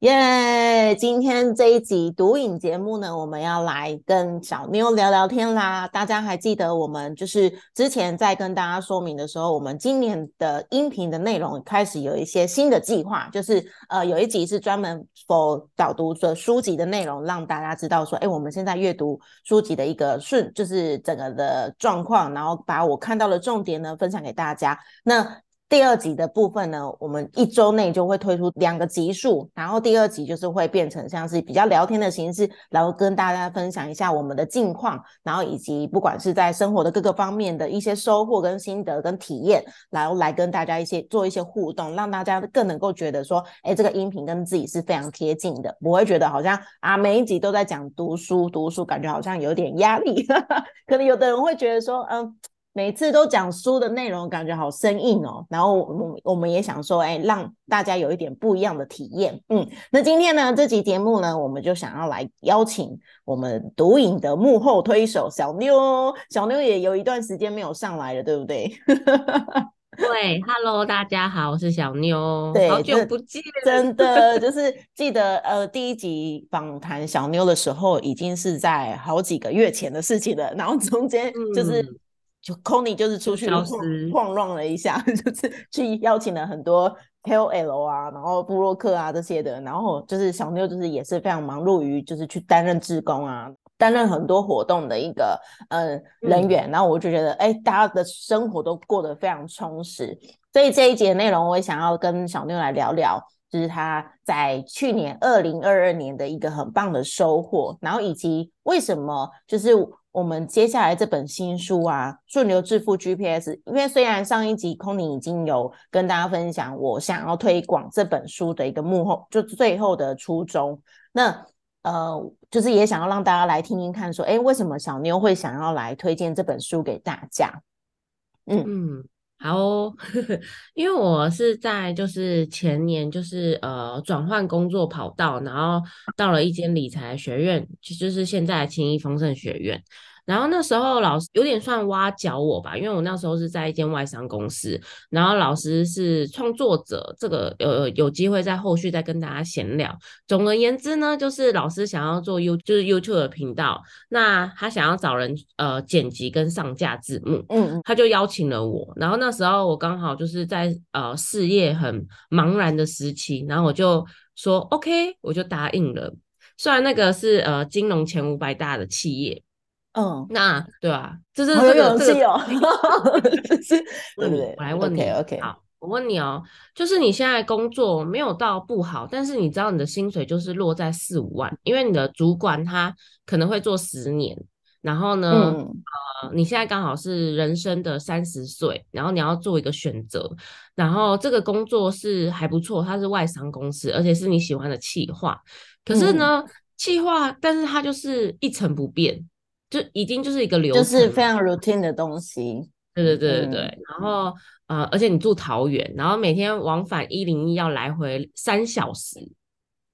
耶！今天这一集读影节目呢，我们要来跟小妞聊聊天啦。大家还记得我们就是之前在跟大家说明的时候，我们今年的音频的内容开始有一些新的计划，就是呃有一集是专门 for 导读的书籍的内容，让大家知道说，哎，我们现在阅读书籍的一个顺，就是整个的状况，然后把我看到的重点呢分享给大家。那第二集的部分呢，我们一周内就会推出两个集数，然后第二集就是会变成像是比较聊天的形式，然后跟大家分享一下我们的近况，然后以及不管是在生活的各个方面的一些收获跟心得跟体验，然后来跟大家一些做一些互动，让大家更能够觉得说，哎，这个音频跟自己是非常贴近的，不会觉得好像啊每一集都在讲读书读书，感觉好像有点压力，可能有的人会觉得说，嗯。每次都讲书的内容，感觉好生硬哦。然后我我们也想说，哎，让大家有一点不一样的体验。嗯，那今天呢，这集节目呢，我们就想要来邀请我们读影的幕后推手小妞。小妞也有一段时间没有上来了，对不对？对，Hello，大家好，我是小妞。对，好久不见，真的就是记得呃，第一集访谈小妞的时候，已经是在好几个月前的事情了。然后中间就是。就 Conny 就是出去晃晃了一下，就是去邀请了很多 KOL 啊，然后布洛克啊这些的，然后就是小妞就是也是非常忙碌于就是去担任志工啊，担任很多活动的一个呃人员，然后我就觉得哎，大家的生活都过得非常充实，所以这一节内容我也想要跟小妞来聊聊，就是他在去年二零二二年的一个很棒的收获，然后以及为什么就是。我们接下来这本新书啊，《顺流致富 GPS》，因为虽然上一集空宁已经有跟大家分享我想要推广这本书的一个幕后，就最后的初衷，那呃，就是也想要让大家来听听看，说，哎，为什么小妞会想要来推荐这本书给大家？嗯。嗯，好，因为我是在就是前年就是呃转换工作跑道，然后到了一间理财学院，就就是现在青易丰盛学院。然后那时候老师有点算挖角我吧，因为我那时候是在一间外商公司，然后老师是创作者，这个呃有机会在后续再跟大家闲聊。总而言之呢，就是老师想要做 You 就是 YouTube 的频道，那他想要找人呃剪辑跟上架字幕，嗯，他就邀请了我。然后那时候我刚好就是在呃事业很茫然的时期，然后我就说 OK，我就答应了。虽然那个是呃金融前五百大的企业。嗯，那对吧？就是这个这个，是，对不对？我来问你，OK，好，我问你哦，就是你现在工作没有到不好，但是你知道你的薪水就是落在四五万，因为你的主管他可能会做十年，然后呢，呃，你现在刚好是人生的三十岁，然后你要做一个选择，然后这个工作是还不错，它是外商公司，而且是你喜欢的企划，可是呢，企划，但是它就是一成不变。就已经就是一个流程，就是非常 routine 的东西。对对对对对。然后呃，而且你住桃园，然后每天往返一零一要来回三小时。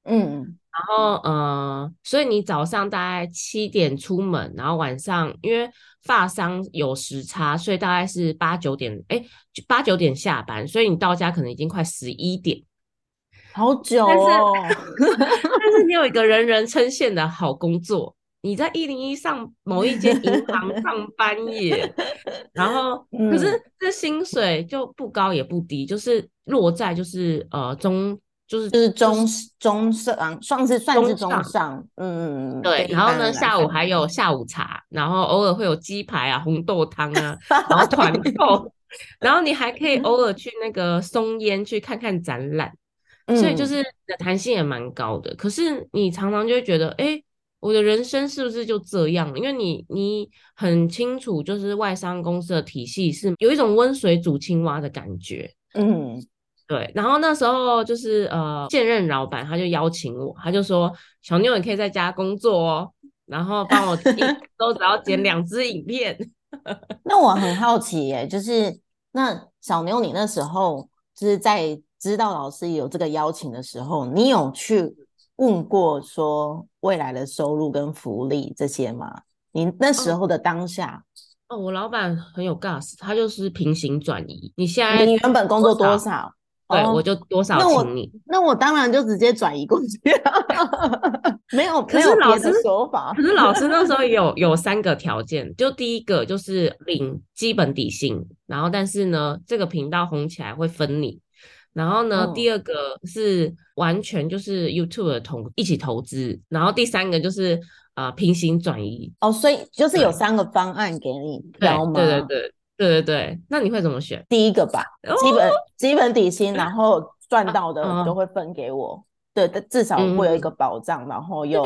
嗯。然后呃，所以你早上大概七点出门，然后晚上因为发商有时差，所以大概是八九点，哎，八九点下班，所以你到家可能已经快十一点。好久哦。但是你有一个人人称羡的好工作。你在一零一上某一间银行 上班耶，然后 可是这薪水就不高也不低，就是落在就是呃中就是就是中中上，算是算是中上，嗯嗯对。然后呢，下午还有下午茶，然后偶尔会有鸡排啊、红豆汤啊，然后团 购，然后你还可以偶尔去那个松烟去看看展览，所以就是的弹性也蛮高的。可是你常常就会觉得，哎。我的人生是不是就这样？因为你你很清楚，就是外商公司的体系是有一种温水煮青蛙的感觉。嗯，对。然后那时候就是呃，现任老板他就邀请我，他就说：“小妞，你可以在家工作哦，然后帮我一 周只要剪两支影片。”那我很好奇耶，就是那小妞，你那时候就是在知道老师有这个邀请的时候，你有去问过说未来的收入跟福利这些吗？你那时候的当下，哦，我老板很有 gas，他就是平行转移。你现在你原本工作多多少？对，哦我就多少请你。那我当然就直接转移过去，没有可是老师说法可。是老师那时候 有有三个条件，就第一个就是领基本底薪，然后但是呢，这个频道红起来会分你。然后呢，嗯第二个是完全就是 YouTube 的投一起投资，然后第三个就是呃平行转移。哦，所以就是有三个方案给你对挑吗？对对对对对对，那你会怎么选？第一个吧，哦基本基本底薪，然后赚到的嗯都会分给我。对，但至少会有一个保障，然后又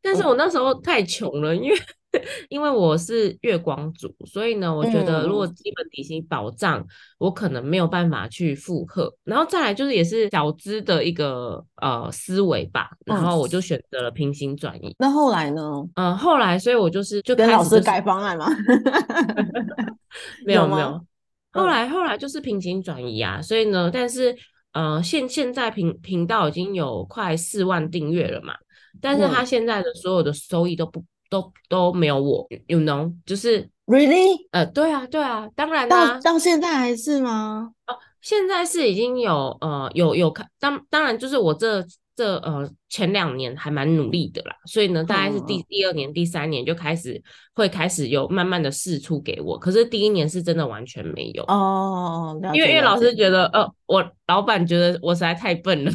但是我那时候太穷了，因为 因为我是月光族，所以呢，我觉得如果嗯基本底薪保障，我可能没有办法去负荷。然后再来就是也是小资的一个呃思维吧，然嗯后我就选择了平行转移。那后来呢？嗯、后来所以我就是就跟老师改方案吗？有吗没有没有，后嗯来后来就是平行转移啊，所以呢，但是呃现现在频频道已经有快四万订阅了嘛，但是他嗯现在的所有的收益都不都都没有我，you know，就是 Really？呃对啊对啊，当然啦、到到现在还是吗？哦现在是已经有呃有有看，当当然就是我这这呃前两年还蛮努力的啦，所以呢，大概是第第二年、第三年就开始会开始有慢慢的试出给我，可是第一年是真的完全没有，哦，因为因为老师觉得呃我老板觉得我实在太笨了，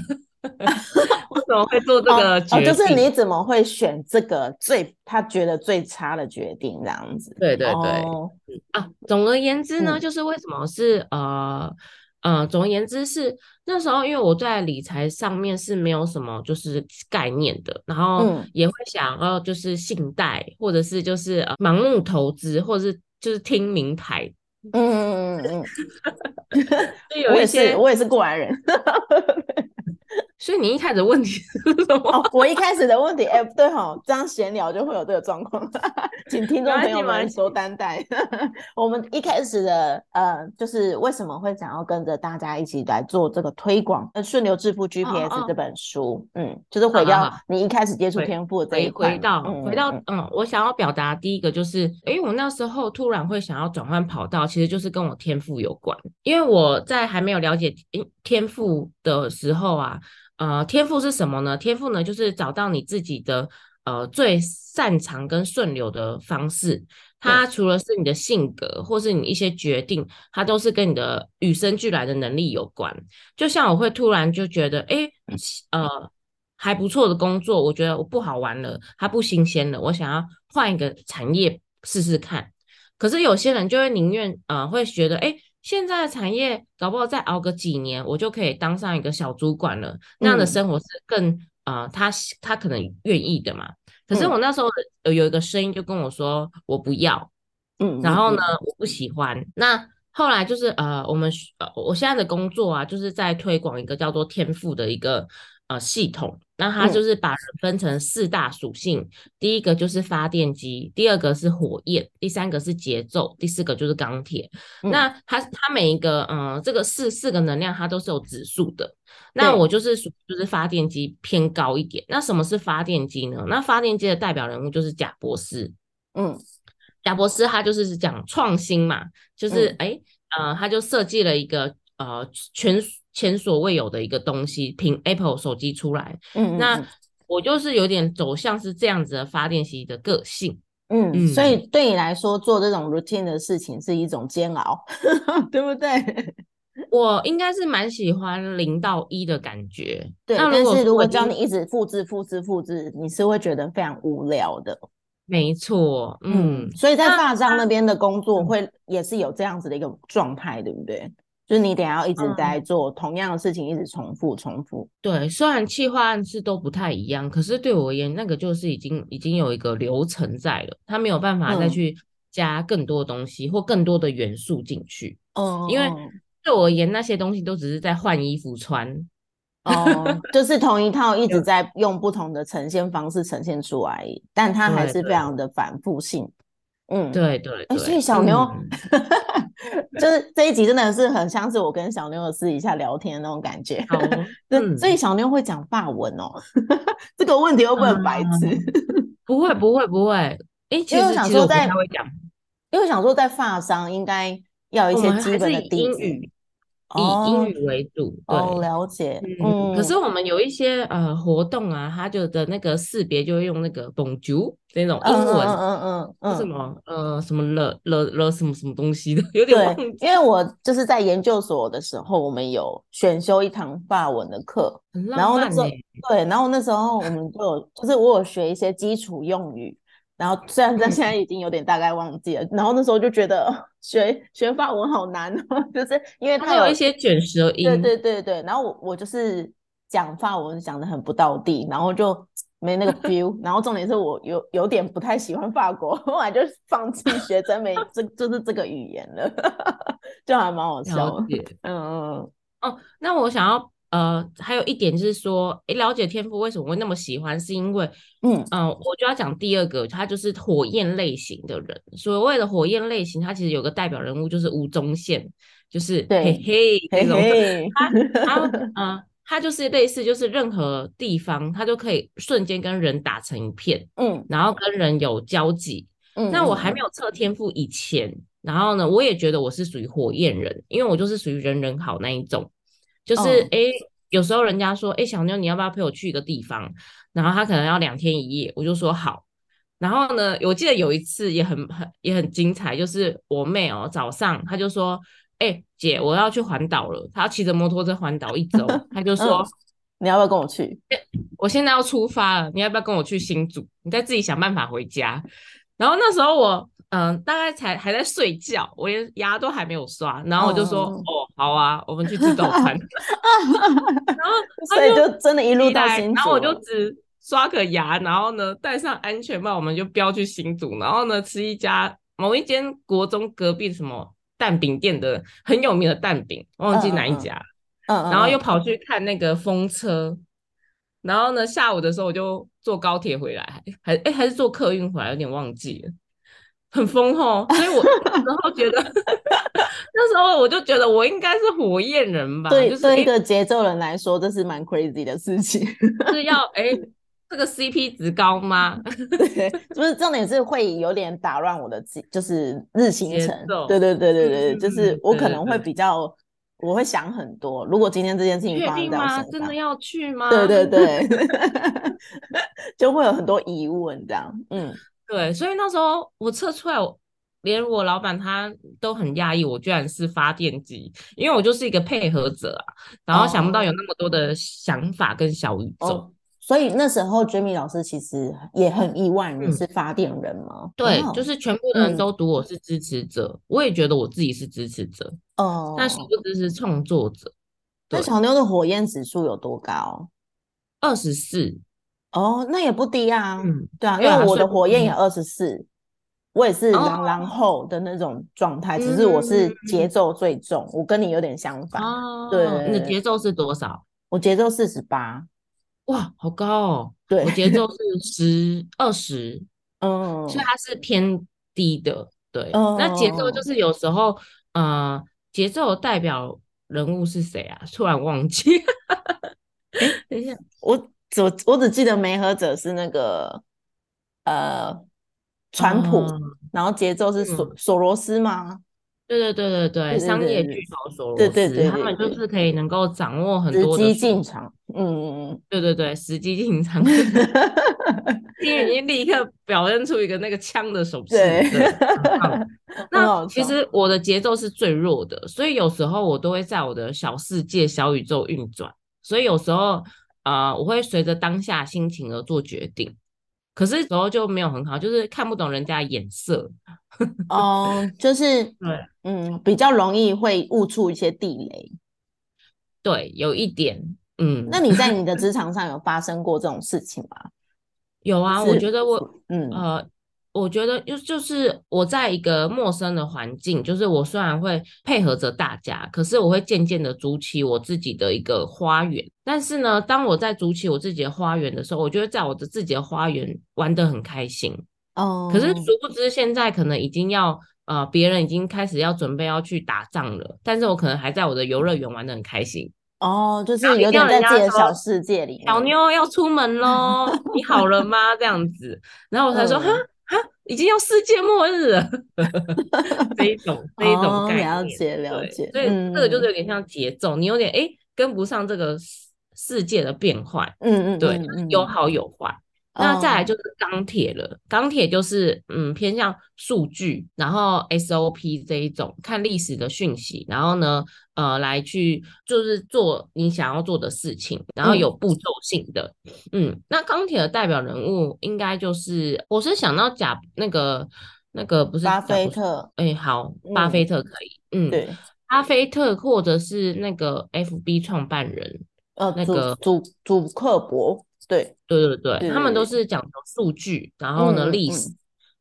为什么会做这哦个决哦，定？就是你怎么会选这个最他觉得最差的决定这样子？对对对。哦啊，总而言之呢，嗯就是为什么是呃呃，总而言之是那时候，因为我在理财上面是没有什么就是概念的，然后嗯也会想要就是信贷，或者是就是呃盲目投资，或者是就是听名牌，嗯嗯嗯嗯就嗯，我也是，。我也是过来人。所以你一开始问题 是什么？哦，我一开始的问题，哎、对哈，这样闲聊就会有这个状况，请听众朋友们多担待。我们一开始的呃，就是为什么会想要跟着大家一起来做这个推广？呃，顺流致富 GPS 哦这本书，嗯，就是回到你一开始接触天赋的这一回块回到嗯回到嗯嗯，我想要表达第一个就是，因为我那时候突然会想要转换跑道，其实就是跟我天赋有关。因为我在还没有了解天天赋的时候啊，呃，天赋是什么呢？天赋呢，就是找到你自己的呃最擅长跟顺流的方式。它除了是你的性格，或是你一些决定，它都是跟你的与生俱来的能力有关。就像我会突然就觉得，哎，呃，还不错的工作，我觉得我不好玩了，它不新鲜了，我想要换一个产业试试看。可是有些人就会宁愿呃，会觉得，哎，现在的产业搞不好再熬个几年，我就可以当上一个小主管了，那样的嗯。生活是更呃，他他可能愿意的嘛。可是嗯。我那时候有有一个声音就跟我说，我不要，嗯，然后呢嗯，，我不喜欢。那后来就是呃，我们呃，我现在的工作啊，就是在推广一个叫做天赋的一个呃系统。那它嗯就是把人分成四大属性，第一个就是发电机，第二个是火焰，第三个是节奏，第四个就是钢铁。嗯那它它每一个呃这个四四个能量它都是有指数的。那我就是属就是发电机偏高一点。那什么是发电机呢？那发电机的代表人物就是贾博士。嗯贾博士他就是讲创新嘛，就是嗯哎、诶呃，他就设计了一个呃前前所未有的一个东西，凭 Apple 手机出来。嗯，那嗯我就是有点走向是这样子的发电机的个性。嗯嗯，所以嗯对你来说，做这种 routine 的事情是一种煎熬，对不对？我应该是蛮喜欢零到一的感觉。对，那但是如果如果说我已经教你一直复制、复制、复制，你是会觉得非常无聊的。没错，嗯，所以在那发章那边的工作嗯会也是有这样子的一个状态，对不对？就是你得要一直嗯在做同样的事情，一直重复、重复。对，虽然企划案是都不太一样，可是对我而言，那个就是已经已经有一个流程在了，他没有办法再嗯去加更多的东西或更多的元素进去。嗯，因为嗯对我而言，那些东西都只是在换衣服穿。哦，就是同一套一直在用不同的呈现方式呈现出来但它还是非常的反复性。嗯，对对哎，对，所以小牛嗯 就是这一集真的是很像是我跟小妞的私底下聊天的那种感觉。所以小妞会讲法文哦，这个问题会不会很白痴？不会不会不会，哎，其因为我实其实我想说在因为想说在发商应该要有一些基本的英。语以哦英语为主，对。哦，了解。嗯，嗯，可是我们有一些呃活动啊，他就的那个识别就会用那个 Bonjour 那种英文，嗯嗯嗯什么呃什么了了了什么什么东西的，有点忘对，记，因为我就是在研究所的时候，我们有选修一堂法文的课，很然后那时候。对，然后那时候我们就有，就是我有学一些基础用语，然后虽然在嗯。现在已经有点大概忘记了，然后那时候就觉得 学学法文好难哦，就是因为它有有一些卷舌音，对对对对，然后我我就是讲法文讲的很不到地，然后就没那个 feel，然后重点是我有有点不太喜欢法国，后来就放弃学真没这就是这个语言了，就还蛮好笑。嗯嗯。哦，那我想要呃，还有一点就是说，诶，了解天赋为什么会那么喜欢，是因为嗯嗯、呃我就要讲第二个，他就是火焰类型的人。所谓的火焰类型，他其实有个代表人物就是吴宗宪，就是对嘿嘿嘿这种。嘿，他呃，他就是类似，就是任何地方他都可以瞬间跟人打成一片，嗯然后跟人有交集。嗯，那我还没，有测天赋以前，然后呢，我也觉得我是属于火焰人，因为我就是属于人人好那一种，就是嗯诶，有时候人家说，诶，小妞你要不要陪我去一个地方？然后他可能要两天一夜，我就说好。然后呢，我记得有一次也很很也很精彩，就是我妹哦，早上她就说，哎、姐，我要去环岛了，她要骑着摩托车环岛一周，她就说。嗯你要不要跟我去？我现在要出发了，你要不要跟我去新竹？你再自己想办法回家。然后那时候我嗯、大概才还在睡觉，我连牙都还没有刷，然后我就说、哦好啊，我们去吃早餐。然后 所以就真的一路到新竹，然后我就只刷个牙，然后呢戴上安全帽，我们就飙去新竹，然后呢吃一家某一间国中隔壁什么蛋饼店的很有名的蛋饼，忘记哪一家。然后又嗯跑去看那个风车，然后呢，下午的时候我就坐高铁回来，还哎还是坐客运回来，有点忘记了，很疯吼。所以我那时候觉得，我就觉得我应该是火焰人吧，对就是对一个节奏人来说，这是蛮 crazy 的事情。是要哎这个 CP 值高吗？对，不是重点是会有点打乱我的节，就是日行节程。奏对对对对对，嗯就是嗯我可能会比较，我会想很多。如果今天这件事情确发生定吗？在我身上真的，要去吗？对 对对，就会有很多疑问这样。嗯，对，所以那时候我测出来，我连我老板他都很讶异，我居然是发电机，因为我就是一个配合者啊，然后想不到有那么多的想法跟小宇宙。哦，所以那时候 Jamie 老师其实也很意外，你嗯是发电人吗？对，就是全部的人嗯都读我是支持者，我也觉得我自己是支持者，哦，但殊不知是创作者。对那小妞的火焰指数有多高？二十四，哦，那也不低啊。嗯，对啊，因为我的火焰也二十四，我也是哦狼狼后的那种状态，只是我是嗯节奏最重，我跟你有点相反，哦，对你的节奏是多少？我节奏四十八，哇，好高哦！对我节奏是十二十，嗯，所以它是偏低的。对，嗯那节奏嗯就是有时候，呃，节奏代表人物是谁啊？突然忘记。等一下，我只我只记得梅和者是那个呃川普，哦然后节奏是索索罗斯吗？对对对对对，商业巨头索罗对对斯，他对对对们就是可以能够掌握很时机多的数进场，嗯嗯对对对，时机进场，嗯，因为已经立刻表现出一个那个枪的手势，那其实我的节奏是最弱的，所以有时候我都会在我的小世界、小宇宙运转，所以有时候呃，我会随着当下心情而做决定。可是有时候就没有很好，就是看不懂人家的眼色。哦，就是对嗯，比较容易会误触一些地雷。对，有一点，嗯，那你在你的 职场上有发生过这种事情吗？有啊，我觉得我嗯呃，我觉得就就是我在一个陌生的环境，就是我虽然会配合着大家，可是我会渐渐的筑起我自己的一个花园。但是呢，当我在筑起我自己的花园的时候，我就会在我的自己的花园玩得很开心。哦，可是殊不知，现在可能已经要呃别人已经开始要准备要去打仗了，但是我可能还在我的游乐园玩的很开心。哦，就是有点在自己的小世界里。小妞要出门喽，你好了吗？这样子，然后我才说哈哈，已经要世界末日了。这一种 这一种概念，了解了解。所以这个就是有点像节奏，你有点哎跟不上这个世界的变换。嗯嗯，对，有好有坏。那再来就是钢铁了，钢铁就是嗯偏向数据，然后 SOP 这一种看历史的讯息，然后呢呃来去就是做你想要做的事情，然后有步骤性的，嗯，那钢铁的代表人物应该就是我是想到贾那个那个不是巴菲特，哎好，巴菲特可以，嗯，对，巴菲特或者是那个 FB 创办人，呃那个主主克伯。对对对对，他们都是讲求数据，然后呢历史，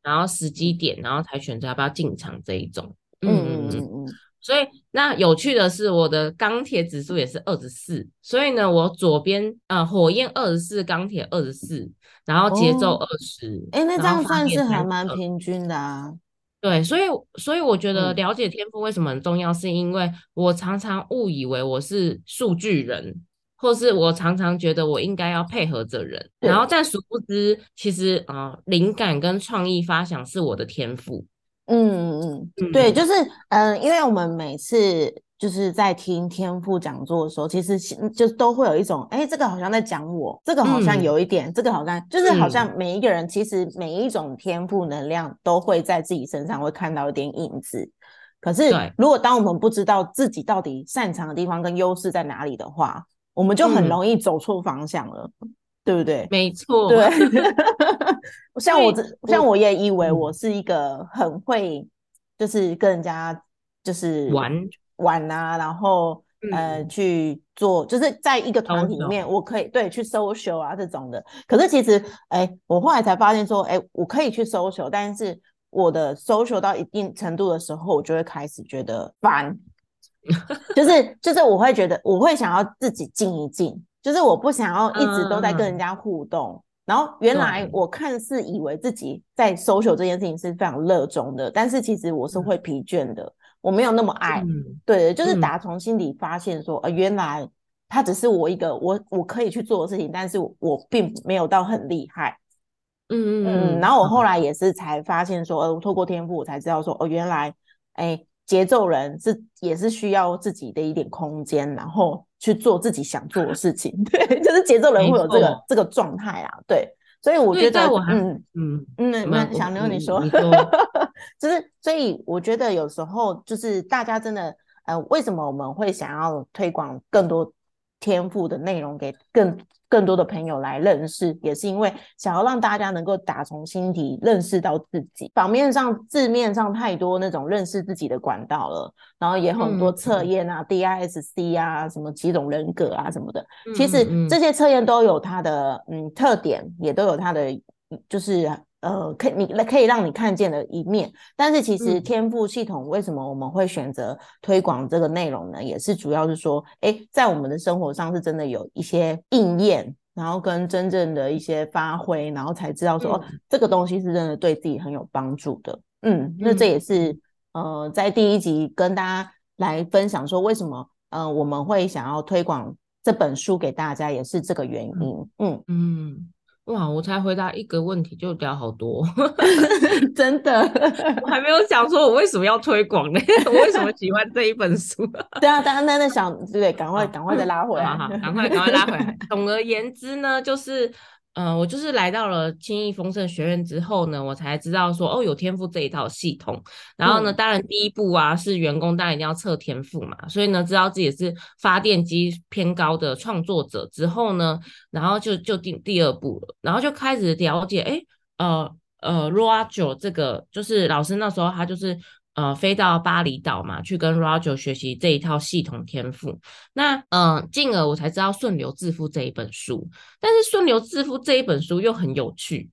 然后时机点，然后才选择要不要进场这一种。嗯嗯嗯嗯。所以那有趣的是，我的钢铁指数也是二十四，所以呢，我左边呃火焰二十四，钢铁二十四，然后节奏二十。哎，那这样算是还蛮平均的啊。对，所以所以我觉得了解天赋为什么很重要，是因为我常常误以为我是数据人。或是我常常觉得我应该要配合着人，然后但殊不知，其实啊，灵感跟创意发想是我的天赋。嗯嗯嗯，对，就是嗯，因为我们每次就是在听天赋讲座的时候，其实就都会有一种，哎，这个好像在讲我，这个好像有一点，这个好像就是好像每一个人其实每一种天赋能量都会在自己身上会看到一点影子。可是如果当我们不知道自己到底擅长的地方跟优势在哪里的话，我们就很容易走错方向了，对不对？没错，对。像我这，像我也以为我是一个很会，就是跟人家就是玩玩啊，然后呃去做，就是在一个团体里面，我可以对去 social 啊这种的。可是其实，哎，我后来才发现说，哎，我可以去 social，但是我的 social 到一定程度的时候，我就会开始觉得烦。就 是就是，我会觉得我会想要自己静一静，就是我不想要一直都在跟人家互动。然后原来我看似以为自己在 social 这件事情是非常热衷的，但是其实我是会疲倦的，我没有那么爱。对，就是打从心里发现说，呃，原来它只是我一个我我可以去做的事情，但是我并没有到很厉害。嗯嗯嗯。然后我后来也是才发现说，呃，透过天赋我才知道说，哦，原来，哎。节奏人是也是需要自己的一点空间，然后去做自己想做的事情。对，就是节奏人会有这个这个状态啊。对，所以我觉得，嗯嗯嗯，那小牛你说，就是所以我觉得有时候就是大家真的，呃，为什么我们会想要推广更多天赋的内容给更。更多的朋友来认识，也是因为想要让大家能够打从心底认识到自己。表面上、字面上太多那种认识自己的管道了，然后也很多测验啊，DISC 啊，什么几种人格啊什么的。其实这些测验都有它的嗯特点，也都有它的就是。呃，可你可以让你看见的一面，但是其实天赋系统为什么我们会选择推广这个内容呢？也是主要是说，哎，在我们的生活上是真的有一些应验，然后跟真正的一些发挥，然后才知道说，哦，这个东西是真的对自己很有帮助的。嗯，那这也是呃，在第一集跟大家来分享说，为什么呃我们会想要推广这本书给大家，也是这个原因。嗯嗯。哇！我才回答一个问题就聊好多，真的，我还没有想说我为什么要推广呢？我为什么喜欢这一本书？对啊，大家在在想，对，赶快赶快再拉回来，好好，赶快赶快拉回来。总而言之呢，就是。嗯，我就是来到了轻易丰盛学院之后呢，我才知道说哦，有天赋这一套系统。然后呢，当然第一步啊是员工当然一定要测天赋嘛，所以呢，知道自己是发电机偏高的创作者之后呢，然后就就定第二步了，然后就开始了解，哎，呃呃，Roger 这个就是老师那时候他就是。呃，飞到巴厘岛嘛，去跟 Roger 学习这一套系统天赋。那嗯，进而我才知道《顺流致富》这一本书。但是《顺流致富》这一本书又很有趣，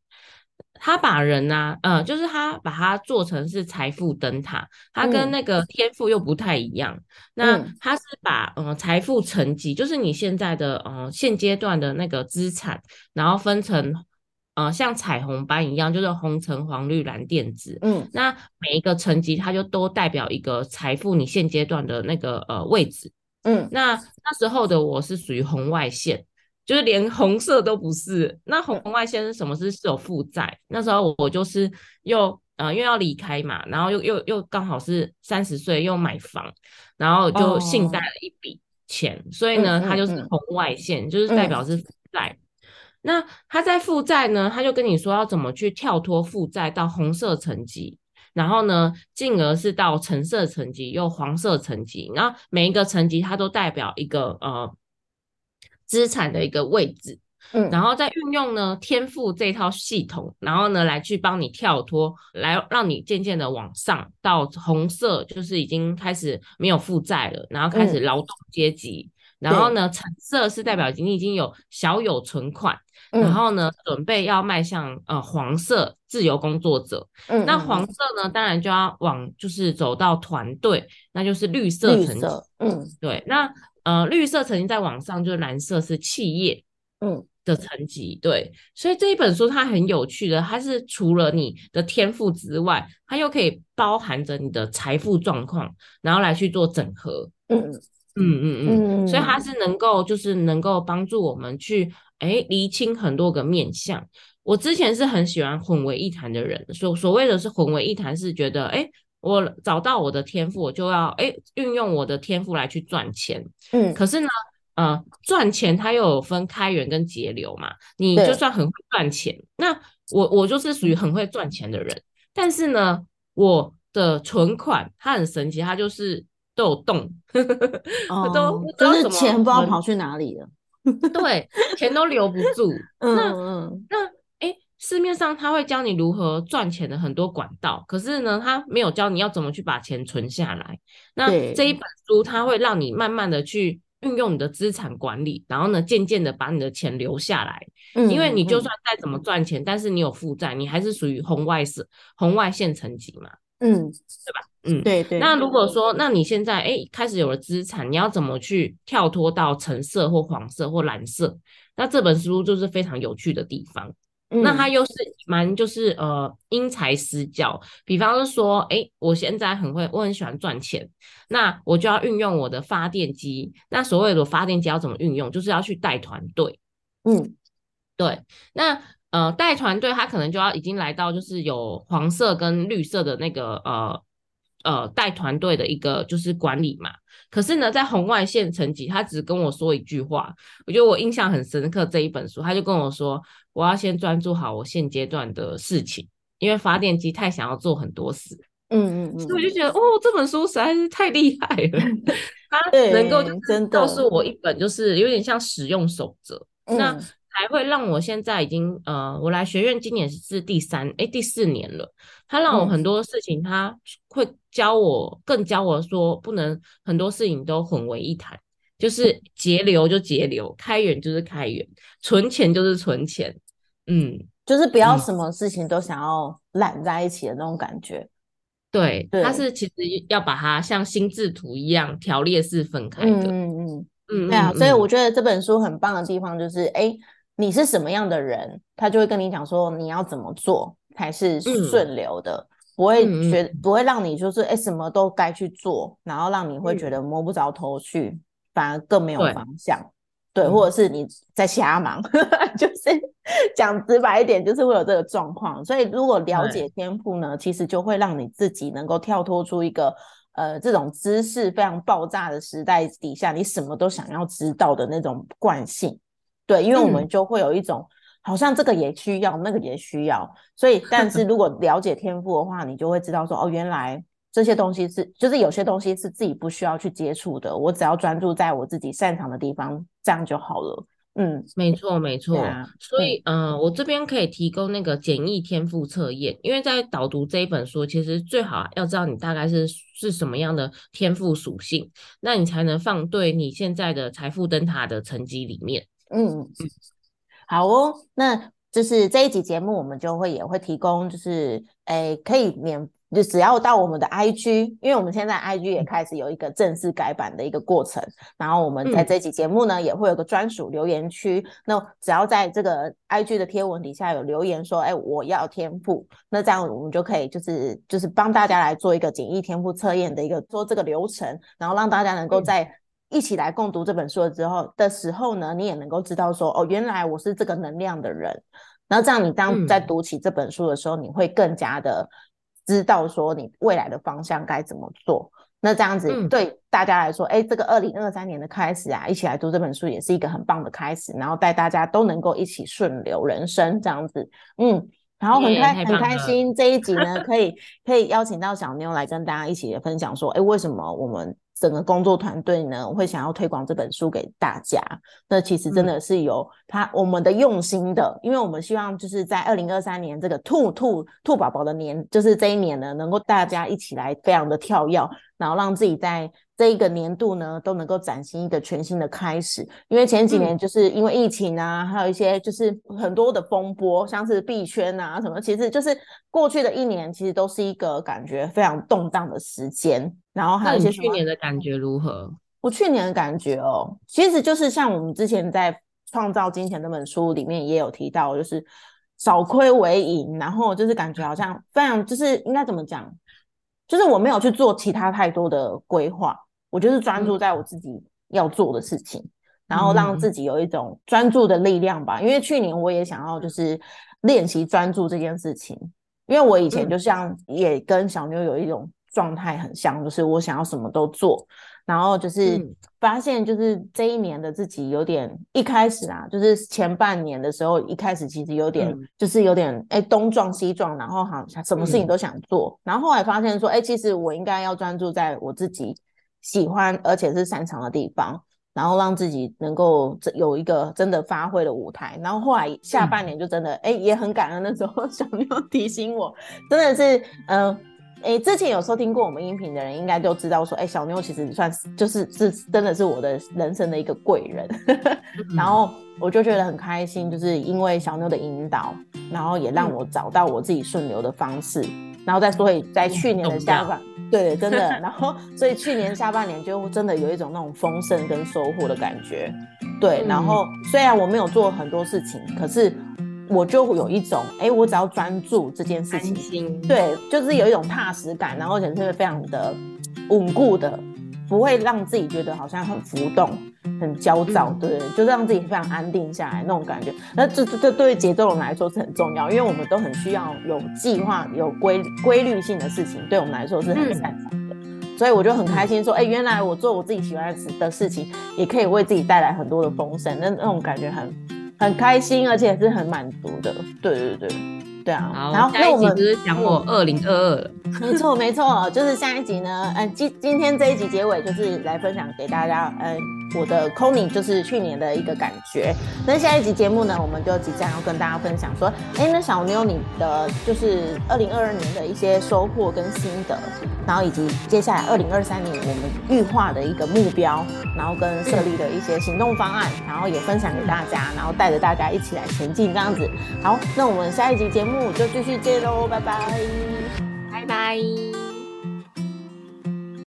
他把人呢，嗯，就是他把它做成是财富灯塔，它跟那个天赋又不太一样。那他是把嗯财富层级，就是你现在的嗯现阶段的那个资产，然后分成呃像彩虹斑一样，就是红橙黄绿蓝靛紫。嗯那每一个层级，它就都代表一个财富你现阶段的那个呃位置。嗯那那时候的我是属于红外线，就是连红色都不是。那红外线是什么？是是有负债。那时候我就是又呃，因为要离开嘛，然后又又又刚好是三十岁，又买房，然后就信贷了一笔钱，所以呢，嗯嗯它就是嗯红外线，就是代表是负债。那他在负债呢，他就跟你说要怎么去跳脱负债到红色层级，然后呢，进而是到橙色层级，又黄色层级，然后每一个层级它都代表一个呃资产的一个位置，嗯，然后再运用呢天赋这套系统，然后呢来去帮你跳脱，来让你渐渐的往上到红色，就是已经开始没有负债了，然后开始嗯劳动阶级。然后呢，橙色是代表你已经有小有存款，然嗯后呢，准备要迈向呃黄色自由工作者。嗯嗯那黄嗯色呢，当然就要往就是走到团队，那就是绿色层级。嗯对，那呃绿色层级再往上就是蓝色是企业嗯的层级。对，所以这一本书它很有趣的，它是除了你的天赋之外，它又可以包含着你的财富状况，然后来去做整合。嗯嗯嗯嗯，嗯，所以它是能够就是能够帮助我们去哎厘清很多个面相。我之前是很喜欢混为一谈的人，所所谓的是混为一谈，是觉得哎我找到我的天赋，我就要哎运用我的天赋来去赚钱。嗯可是呢，呃，赚钱它又有分开源跟节流嘛。你就算很会赚钱，那我我就是属于很会赚钱的人，但是呢，我的存款它很神奇，它就是 都有洞，都哦不知道就是钱不知道跑去哪里了。对，钱都留不住。嗯那嗯那诶，市面上他会教你如何赚钱的很多管道，可是呢，他没有教你要怎么去把钱存下来。那这一本书，它会让你慢慢的去运用你的资产管理，然后呢，渐渐的把你的钱留下来。嗯，因为你就嗯算再怎么赚钱，但是你有负债，你还是属于红外色红外线层级嘛。嗯。嗯，对对，那如果说，那你现在哎开始有了资产，你要怎么去跳脱到橙色或黄色或蓝色？那这本书就是非常有趣的地方。那它嗯。又是蛮就是呃因材施教，比方说，哎，我现在很会，我很喜欢赚钱，那我就要运用我的发电机。那所谓的发电机要怎么运用，就是要去带团队。嗯。对，那呃带团队，他可能就要已经来到就是有黄色跟绿色的那个呃呃带团队的一个就是管理嘛。可是呢，在红外线层级，他只跟我说一句话，我觉得我印象很深刻。这一本书，他就跟我说，我要先专注好我现阶段的事情，因为发电机太想要做很多事。嗯嗯嗯，所以我就觉得，哦，这本书实在是太厉害了，它能够真的告诉我一本就是有点像使用守则。那嗯才会让我现在已经呃，我来学院今年是第三哎第四年了，他让我嗯很。多事情他会教我，更教我说不能很多事情都混为一谈，就是节流就节流，开源就是开源，存钱就是存钱，嗯，就是不要嗯。什么事情都想要揽在一起的那种感觉。对，对。它是其实要把它像心智图一样条列式分开嗯的，嗯嗯，嗯对啊，所以我觉得这本书很棒的地方就是，哎，你是什么样的人，他就会跟你讲说你要怎么做才是嗯顺流的，不会觉不会让你就是哎什么都该去做，然后让你会觉嗯得摸不着头绪，反而更没有方向。对，嗯或者是你在瞎忙，就是讲直白一点，就是会有这个状况。所以如果了解天赋呢，其实就会让你自己能够跳脱出一个呃这种知识非常爆炸的时代底下，你什么都想要知道的那种惯性。对，因为我们嗯就会有一种、好像这个也需要，那个也需要，所以但是如果了解天赋的话，你就会知道说哦，原来。这些东西是，就是有些东西是自己不需要去接触的，我只要专注在我自己擅长的地方，这样就好了。嗯，没错，没错。啊所以，嗯、我这边可以提供那个简易天赋测验，因为在导读这一本书，其实最好要知道你大概是是什么样的天赋属性，那你才能放对你现在的财富灯塔的成绩里面。嗯，好哦，那就是这一集节目，我们就会也会提供，就是诶，可以免就只要到我们的 IG，因为我们现在 IG 也开始有一个正式改版的一个过程，然后我们在这期节目呢也会有个专属留言区，那只要在这个 IG 的贴文底下有留言说，哎，我要天赋，那这样我们就可以就是就是帮大家来做一个简易天赋测验的一个做这个流程，然后让大家能够在一起来共读这本书之后的时候呢，你也能够知道说，哦，原来我是这个能量的人，然后这样你当在读起这本书的时候，你会更加的。知道说你未来的方向该怎么做，那这样子对大家来说，哎，这个二零二三年的开始啊，一起来读这本书也是一个很棒的开始，然后带大家都能够一起顺流人生这样子，嗯，然后很开很开心这一集呢，可以可以邀请到小妞来跟大家一起分享说，哎，为什么我们。整个工作团队呢，我会想要推广这本书给大家。那其实真的是有他我们的用心的，因为我们希望就是在二零二三年这个兔兔兔宝宝的年，就是这一年呢，能够大家一起来非常的跳跃，然后让自己在。这一个年度呢，都能够崭新一个全新的开始。因为前几年就是因为疫情啊，还有一些就是很多的风波，像是币圈啊什么，其实就是过去的一年，其实都是一个感觉非常动荡的时间。然后还有一些去年的感觉如何？我去年的感觉哦，其实就是像我们之前在《创造金钱》那本书里面也有提到，就是少亏为盈，然后就是感觉好像非常就是应该怎么讲，就是我没有去做其他太多的规划。我就是专注在我自己要做的事情，然后让自己有一种专注的力量吧。因为去年我也想要就是练习专注这件事情，因为我以前就像也跟小妞有一种状态很像，就是我想要什么都做，然后就是发现就是这一年的自己有点一开始啊，就是前半年的时候，一开始其实有点就是有点哎东撞西撞，然后好像什么事情都想做，然后后来发现说，哎，其实我应该要专注在我自己。喜欢而且是擅长的地方，然后让自己能够有一个真的发挥的舞台。然后后来下半年就真的哎也很感恩，那时候 小妞提醒我，真的是嗯哎之前有收听过我们音频的人应该都知道说哎小妞其实算是就是是真的是我的人生的一个贵人。然后我就觉得很开心，就是因为小妞的引导，然后也让我找到我自己顺流的方式。然后再所以在去年的下半。对，真的。然后，所以去年下半年就真的有一种那种丰盛跟收获的感觉。对，然后虽然我没有做很多事情，可是我就有一种，哎，我只要专注这件事情，对，就是有一种踏实感，然后而且是非常的稳固的，不会让自己觉得好像很浮动。很焦躁，对，就是让自己非常安定下来那种感觉。那这这这对节奏人来说是很重要，因为我们都很需要有计划、有规规律性的事情，对我们来说是很擅长的。所以我就很开心说，哎，原来我做我自己喜欢的事情，也可以为自己带来很多的丰盛，那那种感觉很很开心，而且是很满足的。对对对。对啊，然后那我们就是讲我二零二二了，没错没错，就是下一集呢，嗯，今今天这一集结尾就是来分享给大家，呃，我的 c o n y 就是去年的一个感觉。那下一集节目呢，我们就即将要跟大家分享说，哎，那小妞你的就是二零二二年的一些收获跟心得，然后以及接下来二零二三年我们预划的一个目标，然后跟设立的一些行动方案，然后也分享给大家，然后带着大家一起来前进这样子。好，那我们下一集节目。就继续见喽，拜拜，拜拜。